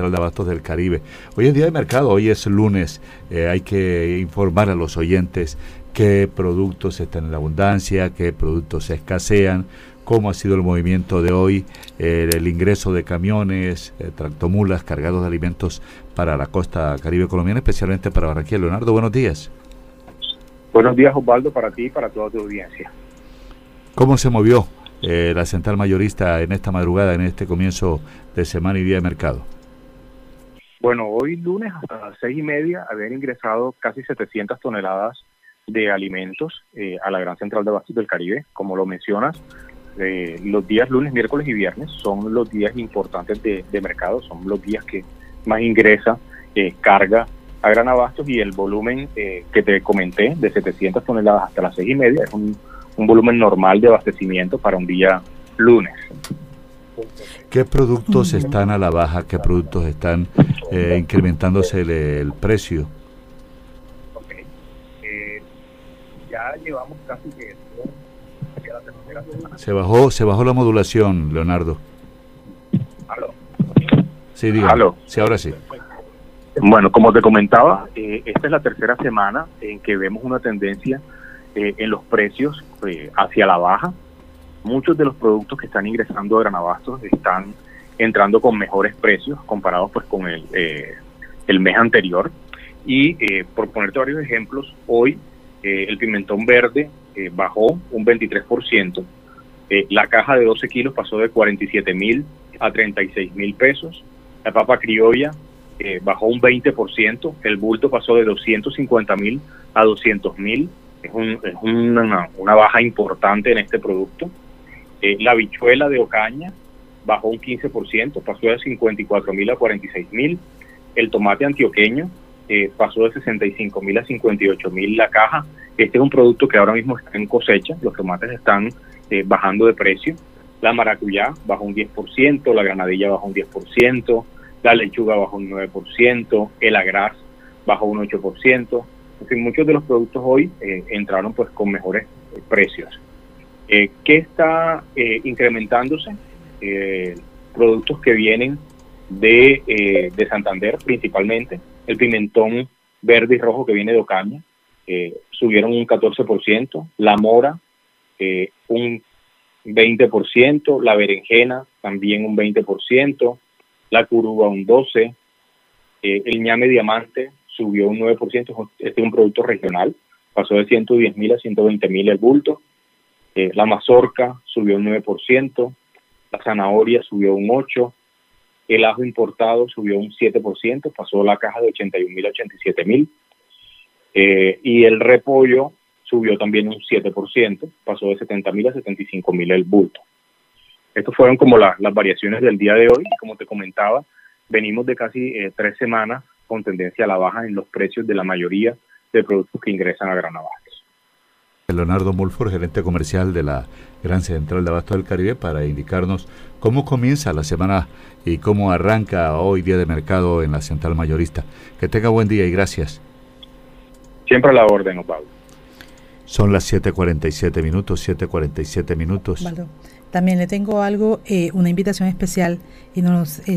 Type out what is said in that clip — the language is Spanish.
Central de Abastos del Caribe. Hoy es día de mercado, hoy es lunes, eh, hay que informar a los oyentes qué productos están en abundancia, qué productos se escasean, cómo ha sido el movimiento de hoy, eh, el ingreso de camiones, eh, tractomulas cargados de alimentos para la costa caribe colombiana, especialmente para Barranquilla. Leonardo, buenos días. Buenos días, Osvaldo, para ti y para toda tu audiencia. ¿Cómo se movió eh, la central mayorista en esta madrugada, en este comienzo de semana y día de mercado? Bueno, hoy lunes hasta las seis y media habían ingresado casi 700 toneladas de alimentos eh, a la Gran Central de Abastos del Caribe. Como lo mencionas, eh, los días lunes, miércoles y viernes son los días importantes de, mercado, son los días que más ingresa eh, carga a Gran Abastos y el volumen que te comenté de 700 toneladas hasta las seis y media es un, volumen normal de abastecimiento para un día lunes. ¿Qué productos están a la baja? ¿Qué productos están incrementándose el precio? ya llevamos casi que Se bajó, se bajó la modulación, Leonardo. ¿Aló? Sí, dígame. Sí, ahora sí. Bueno, como te comentaba, eh, esta es la tercera semana en que vemos una tendencia eh, en los precios eh, hacia la baja. Muchos de los productos que están ingresando a Granabastos están entrando con mejores precios comparados pues con el, el mes anterior. Y por ponerte varios ejemplos, hoy eh, el pimentón verde eh, bajó un 23%, eh, la caja de 12 kilos pasó de 47 mil a 36 mil pesos, la papa criolla bajó un 20%, el bulto pasó de 250 mil a 200 mil, es, una, baja importante en este producto. La bichuela de Ocaña bajó un 15%, pasó de 54 mil a 46 mil. El tomate antioqueño eh, pasó de 65 mil a 58 mil la caja. Este es un producto que ahora mismo está en cosecha, los tomates están eh, bajando de precio. La maracuyá bajó un 10%, la granadilla bajó un 10%, la lechuga bajó un 9%, el agraz bajó un 8%. En fin, muchos de los productos hoy eh, entraron pues con mejores precios. ¿Qué está incrementándose? productos que vienen de, de Santander principalmente, el pimentón verde y rojo que viene de Ocaña, eh, subieron un 14%, la mora eh, un 20%, la berenjena también un 20%, la curuba un 12%, eh, el ñame diamante subió un 9%, este es un producto regional, pasó de 110 mil a 120 mil el bulto, la mazorca subió un 9%, la zanahoria subió un 8%, el ajo importado subió un 7%, pasó la caja de 81 mil a 87 mil. Eh, y el repollo subió también un 7%, pasó de 70 mil a 75 mil el bulto. Estas fueron como las variaciones del día de hoy. Como te comentaba, venimos de casi eh, tres semanas con tendencia a la baja en los precios de la mayoría de productos que ingresan a Gran Leonardo Mulford, gerente comercial de la Gran Central de Abasto del Caribe, para indicarnos cómo comienza la semana y cómo arranca hoy día de mercado en la Central Mayorista. Que tenga buen día y gracias. Siempre a la orden, Pablo. Son las 7:47 minutos, 7:47 minutos. También le tengo algo, eh, una invitación especial y nos